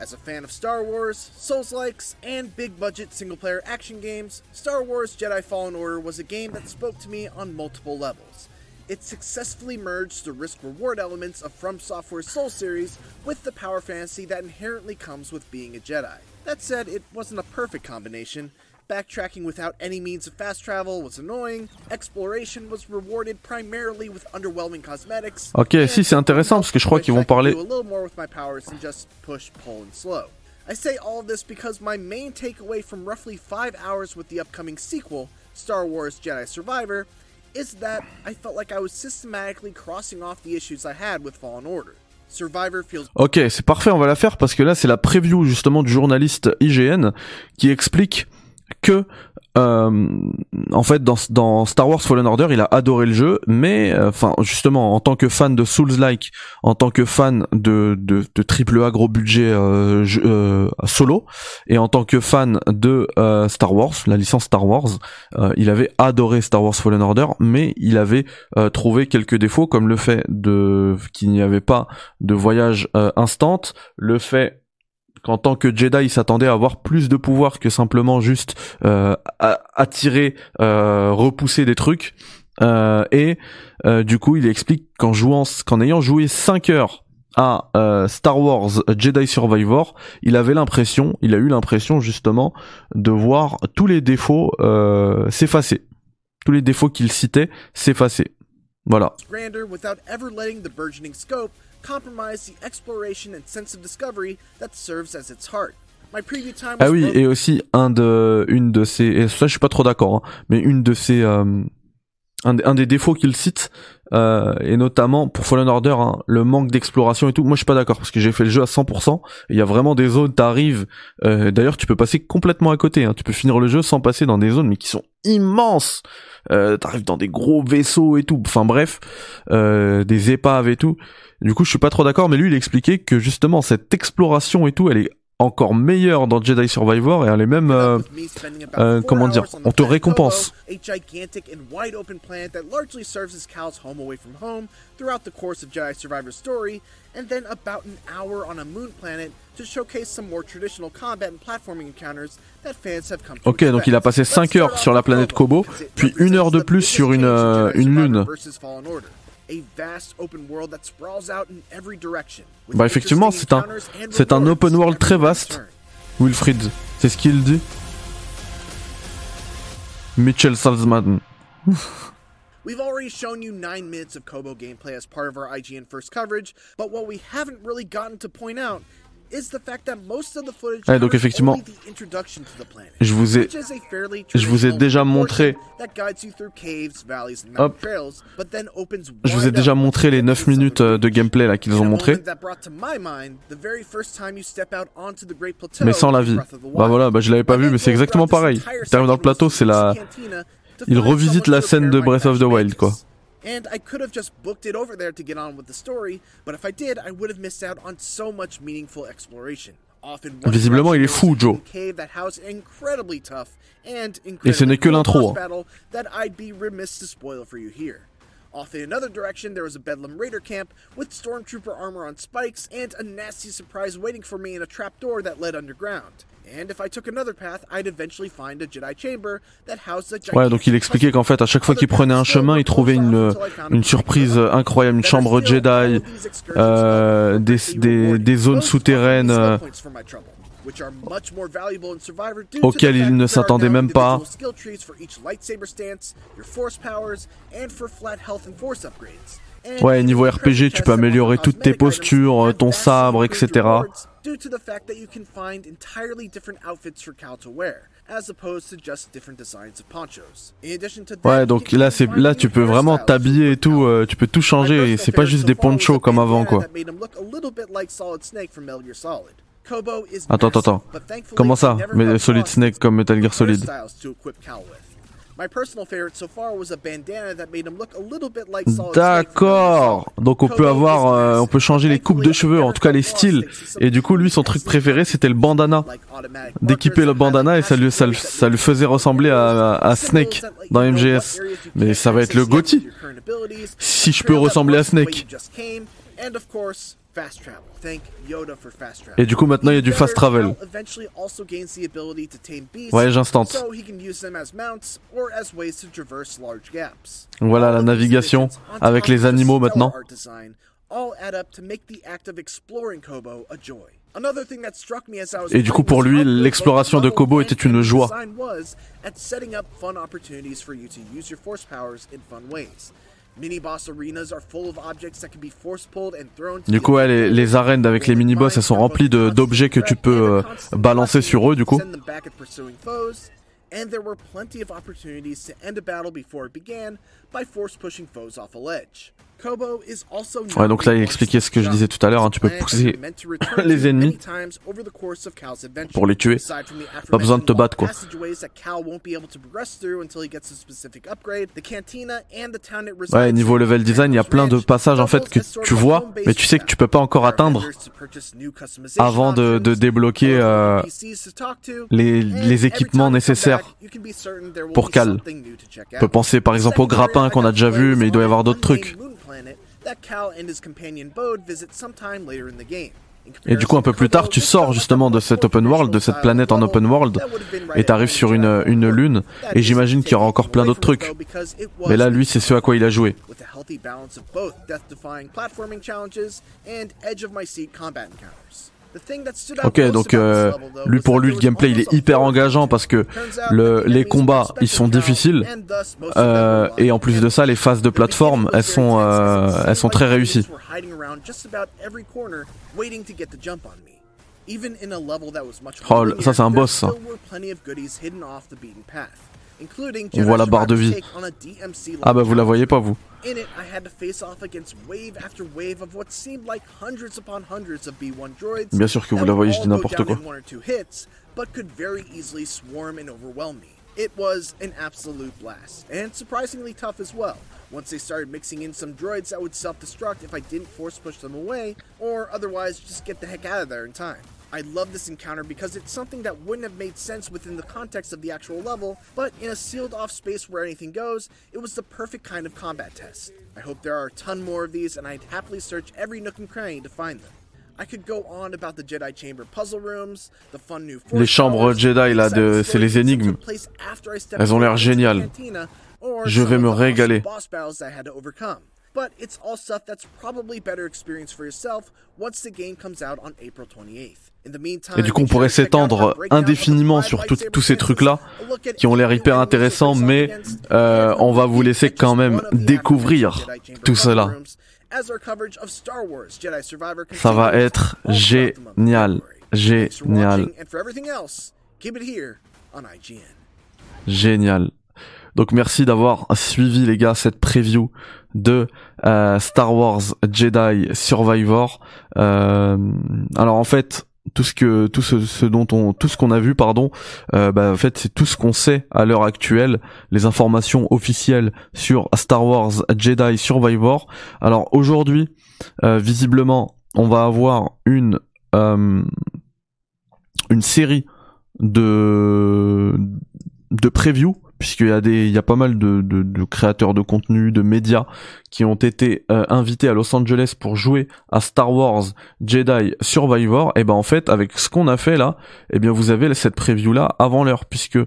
As a fan of Star Wars, Souls-likes, and big-budget single-player action games, Star Wars Jedi Fallen Order was a game that spoke to me on multiple levels. It successfully merged the risk-reward elements of From Software's Soul series with the power fantasy that inherently comes with being a Jedi. That said, it wasn't a perfect combination. Backtracking without any means of fast travel was annoying. Exploration was rewarded primarily with underwhelming cosmetics. Ok, si c'est intéressant parce que je crois qu'ils vont parler. a little more with my powers than just push, pull, and slow. I say all this because my main takeaway from roughly five hours with the upcoming sequel, Star Wars Jedi Survivor, is that I felt like I was systematically crossing off the issues I had with Fallen Order. Ok, c'est parfait, on va la faire parce que là c'est la preview justement du journaliste IGN qui explique que euh, en fait dans, dans Star Wars Fallen Order il a adoré le jeu mais euh, enfin justement en tant que fan de Souls-like en tant que fan de, de, de triple A gros budget euh, euh, solo et en tant que fan de euh, Star Wars la licence Star Wars il avait adoré Star Wars Fallen Order mais il avait trouvé quelques défauts comme le fait de qu'il n'y avait pas de voyage instant, le fait qu'en tant que Jedi, il s'attendait à avoir plus de pouvoir que simplement juste euh, attirer, euh, repousser des trucs. Euh, et euh, du coup, il explique qu'en jouant, qu'en ayant joué 5 heures à euh, Star Wars Jedi Survivor, il avait l'impression, il a eu l'impression justement de voir tous les défauts s'effacer. Tous les défauts qu'il citait s'effacer. Voilà. Compromise the exploration and sense of discovery that serves as its heart. My preview time was Ah oui, et aussi un de, une de ces, et ça je suis pas trop d'accord, hein, mais une de ces, euh, un, des- un des défauts qu'il cite, euh, et notamment pour Fallen Order, hein, le manque d'exploration et tout. Moi je suis pas d'accord parce que j'ai fait le jeu à 100%. Il y a vraiment des zones, t'arrives. Euh, D'ailleurs, tu peux passer complètement à côté. Hein, tu peux finir le jeu sans passer dans des zones mais qui sont immenses. Euh, t'arrives dans des gros vaisseaux et tout. Enfin bref, euh, des épaves et tout. Du coup, je suis pas trop d'accord, mais lui, il expliquait que justement cette exploration et tout, elle est encore meilleure dans Jedi Survivor et elle est même, euh, euh, comment dire, on te récompense. And then about an hour on a moon planet to showcase some more traditional combat and platforming encounters that fans have come to Ok, donc il a passé Let's 5 start heures sur la planète Kobo, puis une heure de plus sur une, euh, une lune. Versus Fallen Order. A vast open world that sprawls out in every direction, with Bah effectivement, c'est un, c'est un open world très vaste. Wilfried, c'est ce qu'il dit. Mitchell Salzman. We've already shown you 9 minutes of Kobo gameplay as part of our IGN first coverage, but what we haven't really gotten to point out is the fact that most of the footage Ouais, donc effectivement, Je vous ai, je vous ai déjà montré, Hop. je vous ai déjà montré les into 9 the minutes euh, de gameplay là qu'ils ont montré. Mais sans la vie. Bah voilà, bah je l'avais pas vu, mais c'est exactement pareil. T'arrives dans le plateau, c'est la, il revisite la scène de Breath of the Wild quoi. And I could have just booked it over there to get on with the story, but if I did, I would have missed out on so much meaningful exploration. Often Visiblement, il est fou, Joe. cave that housed an incredibly tough and Et ce n'est que incredibly l'intro, cool boss hein. battle that I'd be remiss to spoil for you here. Off in another direction, there was a Bedlam Raider camp with stormtrooper armor on spikes and a nasty surprise waiting for me in a trapdoor that led underground. And if I took another path, I'd eventually find a Jedi chamber that housed a Ouais, donc il expliquait qu'en fait, à chaque fois qu'il prenait un chemin, il trouvait une, une surprise incroyable, une chambre Jedi, euh, des, des, des zones souterraines euh, auxquelles il ne s'attendait même pas. Ouais, niveau RPG, tu peux améliorer toutes tes postures, euh, ton sabre, etc. Due to the fact that you can find entirely different outfits for Cal to wear, as opposed to just different designs of ponchos. In addition to that, Ouais, donc là, c'est là, tu peux vraiment t'habiller et tout, euh, tu peux tout changer, et c'est pas juste des ponchos comme avant, quoi. Attends, attends, attends. Comment ça? Mais Solid Snake comme Metal Gear Solid. My personal favorite so far was a bandana that made him look a little bit like Solid Snake from Metal Gear D'accord. Donc on peut avoir, euh, on peut changer les coupes de cheveux, en tout cas les styles. Et du coup, lui, son truc préféré, c'était le bandana. D'équiper le bandana et ça lui, ça, ça faisait ressembler à, à Snake dans MGS. Mais ça va être le Gotti. Si je peux ressembler à Snake. And of course, fast travel. Thank Yoda for fast travel. Et du coup, maintenant, il y a du fast travel. Cal eventually also gains the ability to tame beasts, Ouais, j'instante. So he can use them as mounts or as ways to traverse large gaps. Voilà la navigation avec les animaux maintenant. art design, all add up to make the act of exploring Kobo a joy. Another thing that struck me as I was Et du coup, pour lui, l'exploration de Kobo était une joie. Du coup, ouais, les, les arènes avec les mini-boss, elles sont remplies d'objets que tu peux euh, balancer sur eux, du coup. Ouais, donc là, il expliquait ce que je disais tout à l'heure, hein, tu peux pousser les ennemis pour les tuer. Pas besoin de te battre, quoi. Ouais, niveau level design, il y a plein de passages en fait que tu vois, mais tu sais que tu peux pas encore atteindre avant de, de débloquer euh, les, les équipements nécessaires pour Cal. On peut penser par exemple au grappin qu'on a déjà vu, mais il doit y avoir d'autres trucs. Et du coup, un peu plus tard, tu sors justement de cet open world, de cette planète en open world, et t'arrives sur une, une lune, et j'imagine qu'il y aura encore plein d'autres trucs. Mais là, lui, c'est ce à quoi il a joué. Ok, donc euh, lui pour lui le gameplay il est hyper engageant parce que le, les combats ils sont difficiles euh, et en plus de ça les phases de plateforme elles sont euh, elles sont très réussies. Oh, ça, c'est un boss, ça. On voit la barre de vie. Ah bah vous la voyez pas vous. In it, I had to face off against wave after wave of what seemed like hundreds upon hundreds of B1 droids. Bien sûr que vous that la would voyez, je all dis go n'importe down quoi. in one or two hits, but could very easily swarm and overwhelm me. It was an absolute blast, and surprisingly tough as well. Once they started mixing in some droids that would self destruct if I didn't force push them away, or otherwise just get the heck out of there in time. I love this encounter because it's something that wouldn't have made sense within the context of the actual level, but in a sealed off space where anything goes, it was the perfect kind of combat test. I hope there are a ton more of these, and I'd happily search every nook and cranny to find them. I could go on about the Jedi Chamber puzzle rooms, the fun new Les chambres Jedi là de c'est les énigmes. Elles ont l'air géniales. Je vais me régaler. But it's all stuff that's probably better experience for yourself once the game comes out on April 28th. Et du coup, on pourrait s'étendre indéfiniment sur tous ces trucs-là qui ont l'air hyper intéressants, mais euh, on va vous laisser quand même découvrir tout cela. Ça va être génial, génial, génial. Donc merci d'avoir suivi les gars cette preview de euh, Star Wars Jedi Survivor. Euh, alors en fait, tout ce que tout ce, dont on tout ce qu'on a vu pardon euh, bah, en fait c'est tout ce qu'on sait à l'heure actuelle les informations officielles sur Star Wars Jedi Survivor. Alors aujourd'hui euh, visiblement on va avoir une euh, une série de de previews puisqu'il y a des, il y a pas mal de, de, créateurs de contenu, de médias qui ont été euh, invités à Los Angeles pour jouer à Star Wars Jedi Survivor. Et ben en fait, avec ce qu'on a fait là, et eh bien vous avez cette preview là avant l'heure, puisque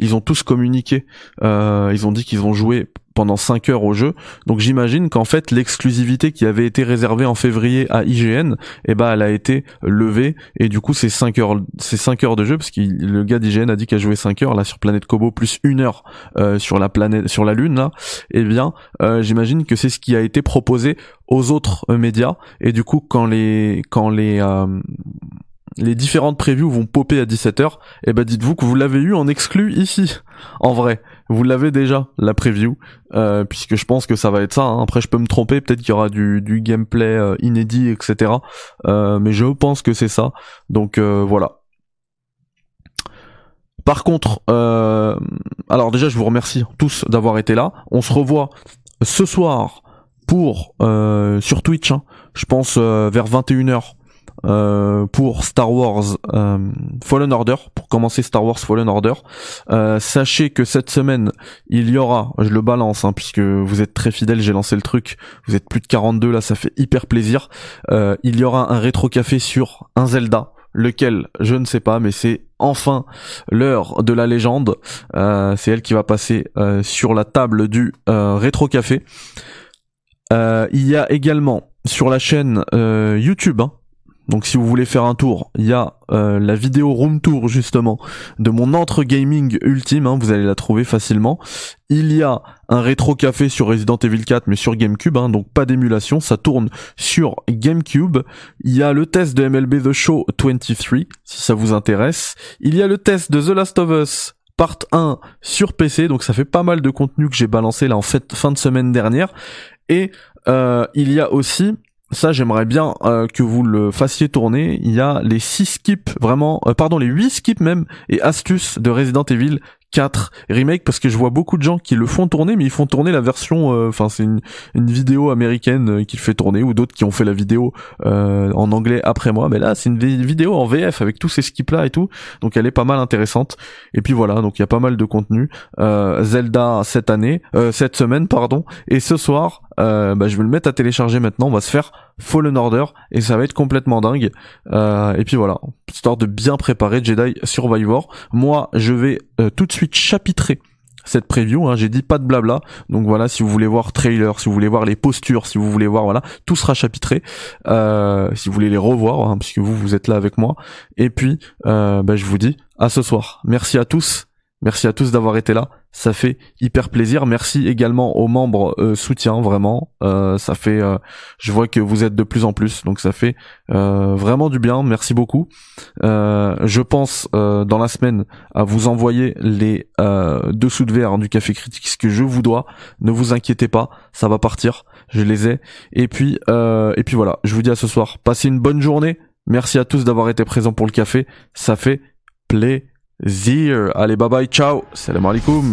ils ont tous communiqué, euh, ils ont dit qu'ils ont joué pendant 5 heures au jeu. Donc j'imagine qu'en fait l'exclusivité qui avait été réservée en février à IGN, eh ben elle a été levée et du coup c'est 5 heures c'est 5 heures de jeu parce que le gars d'IGN a dit qu'il a joué 5 heures là sur Planète Kobo plus une heure euh, sur la planète sur la lune là. Eh bien euh, j'imagine que c'est ce qui a été proposé aux autres euh, médias et du coup quand les quand les les différentes previews vont popper à 17h, et ben dites-vous que vous l'avez eu en exclu ici, en vrai vous l'avez déjà la preview. Euh, puisque je pense que ça va être ça hein. après je peux me tromper. Peut-être qu'il y aura du, du gameplay euh, inédit etc euh, mais je pense que c'est ça. Donc voilà. Par contre alors déjà je vous remercie tous d'avoir été là. On se revoit ce soir pour sur Twitch hein. je pense vers 21h euh, pour Star Wars euh, Fallen Order, pour commencer Star Wars Fallen Order. Euh, sachez que cette semaine, il y aura, je le balance, hein, puisque vous êtes très fidèles, j'ai lancé le truc, vous êtes plus de 42 là, ça fait hyper plaisir. il y aura un rétro café sur un Zelda, lequel je ne sais pas, mais c'est enfin l'heure de la légende. c'est elle qui va passer sur la table du rétro café. il y a également sur la chaîne YouTube, hein, donc si vous voulez faire un tour, il y a euh, la vidéo room tour justement de mon entre gaming ultime, hein, vous allez la trouver facilement. Il y a un rétro café sur Resident Evil 4 mais sur GameCube, hein, donc pas d'émulation, ça tourne sur GameCube. Il y a le test de MLB The Show 23 si ça vous intéresse. Il y a le test de The Last of Us Part 1 sur PC, donc ça fait pas mal de contenu que j'ai balancé là en fait fin de semaine dernière. Et euh, il y a aussi ça j'aimerais bien euh, que vous le fassiez tourner. Il y a les 6 skips, vraiment, euh, pardon, les 8 skips même, et astuces de Resident Evil 4 remake parce que je vois beaucoup de gens qui le font tourner mais ils font tourner la version euh, enfin c'est une, une, vidéo américaine euh, qui fait tourner ou d'autres qui ont fait la vidéo euh, en anglais après moi. Mais là c'est une vidéo en VF avec tous ces skips là et tout. Donc elle est pas mal intéressante. Et puis voilà donc il y a pas mal de contenu Zelda cette année cette semaine pardon. Et ce soir bah, je vais le mettre à télécharger maintenant on va se faire Fallen Order et ça va être complètement dingue et puis voilà histoire de bien préparer Jedi Survivor moi je vais tout de suite chapitré cette preview. Hein, J'ai dit pas de blabla. Donc voilà, si vous voulez voir trailer, si vous voulez voir les postures, si vous voulez voir, voilà, tout sera chapitré. Euh, si vous voulez les revoir, hein, puisque vous vous êtes là avec moi. Et puis, euh, bah, je vous dis à ce soir. Merci à tous. Merci à tous d'avoir été là ça fait hyper plaisir. Merci également aux membres euh, soutien, vraiment. Euh, ça fait, euh, je vois que vous êtes de plus en plus, donc ça fait euh, vraiment du bien. Merci beaucoup. je pense dans la semaine à vous envoyer les dessous de verre du café critique, ce que je vous dois. Ne vous inquiétez pas, ça va partir. Je les ai. Et puis, et puis voilà. Je vous dis à ce soir. Passez une bonne journée. Merci à tous d'avoir été présents pour le café. Ça fait plaisir. Allez, bye bye, ciao. Salam alaikum.